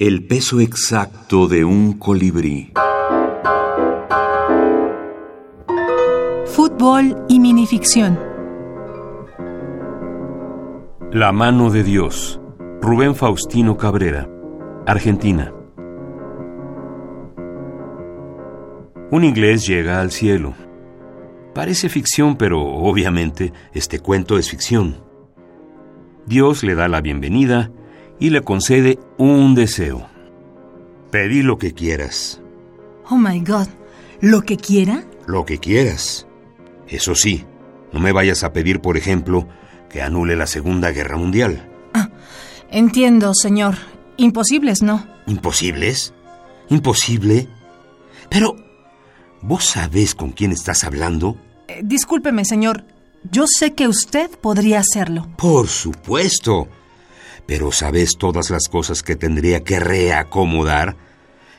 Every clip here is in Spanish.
El peso exacto de un colibrí. Fútbol y minificción. La mano de Dios. Rubén Faustino Cabrera, Argentina. Un inglés llega al cielo. Parece ficción, pero obviamente este cuento es ficción. Dios le da la bienvenida y le concede un deseo. Pedí lo que quieras. Oh my God. ¿Lo que quiera? Lo que quieras. Eso sí, no me vayas a pedir, por ejemplo, que anule la Segunda Guerra Mundial. Ah, entiendo, señor. Imposibles, ¿no? ¿Imposibles? ¿Imposible? Pero, ¿vos sabés con quién estás hablando? Eh, discúlpeme, señor. Yo sé que usted podría hacerlo. Por supuesto. Pero ¿sabes todas las cosas que tendría que reacomodar?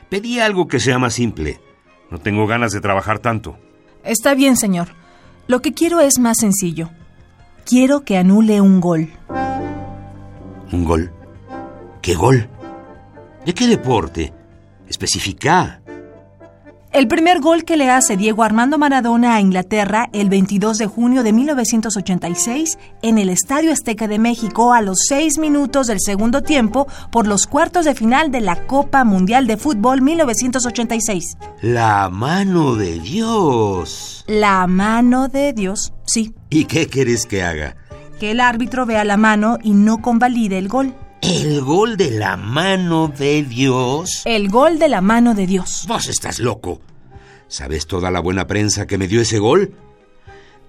Pedí algo que sea más simple. No tengo ganas de trabajar tanto. Está bien, señor. Lo que quiero es más sencillo. Quiero que anule un gol. ¿Un gol? ¿Qué gol? ¿De qué deporte? Especifica. El primer gol que le hace Diego Armando Maradona a Inglaterra el 22 de junio de 1986 en el Estadio Azteca de México a los seis minutos del segundo tiempo por los cuartos de final de la Copa Mundial de Fútbol 1986. La mano de Dios. La mano de Dios, sí. ¿Y qué quieres que haga? Que el árbitro vea la mano y no convalide el gol. ¿El gol de la mano de Dios? El gol de la mano de Dios. Vos estás loco. ¿Sabes toda la buena prensa que me dio ese gol?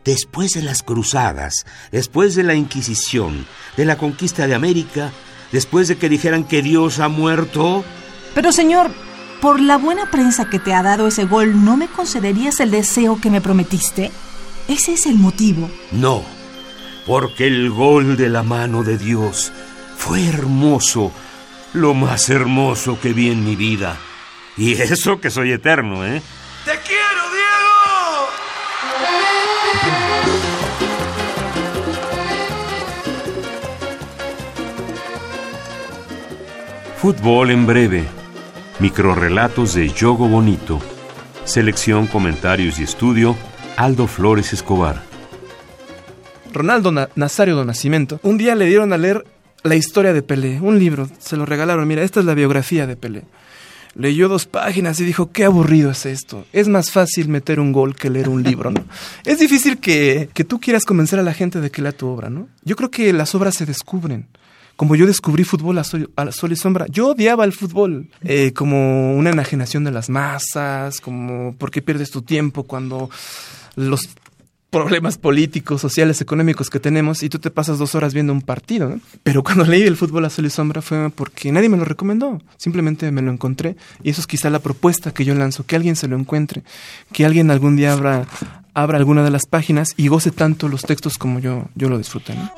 Después de las cruzadas, después de la Inquisición, de la conquista de América, después de que dijeran que Dios ha muerto... Pero señor, por la buena prensa que te ha dado ese gol, ¿no me concederías el deseo que me prometiste? ¿Ese es el motivo? No, porque el gol de la mano de Dios fue hermoso, lo más hermoso que vi en mi vida. Y eso que soy eterno, ¿eh? ¡Te quiero, Diego! Fútbol en breve. Microrrelatos de Yogo Bonito. Selección, comentarios y estudio. Aldo Flores Escobar. Ronaldo Nazario do Nascimento, un día le dieron a leer la historia de Pelé, un libro, se lo regalaron, mira, esta es la biografía de Pelé. Leyó dos páginas y dijo, qué aburrido es esto. Es más fácil meter un gol que leer un libro, ¿no? es difícil que, que tú quieras convencer a la gente de que lea tu obra, ¿no? Yo creo que las obras se descubren como yo descubrí fútbol a sol, a sol, y sombra. Yo odiaba el fútbol eh, como una enajenación de las masas, como por qué pierdes tu tiempo cuando los problemas políticos, sociales, económicos que tenemos y tú te pasas dos horas viendo un partido. Pero cuando leí el fútbol a sol y sombra fue porque nadie me lo recomendó, simplemente me lo encontré y eso es quizá la propuesta que yo lanzo, que alguien se lo encuentre, que alguien algún día abra, abra alguna de las páginas y goce tanto los textos como yo, yo lo disfruté. ¿no?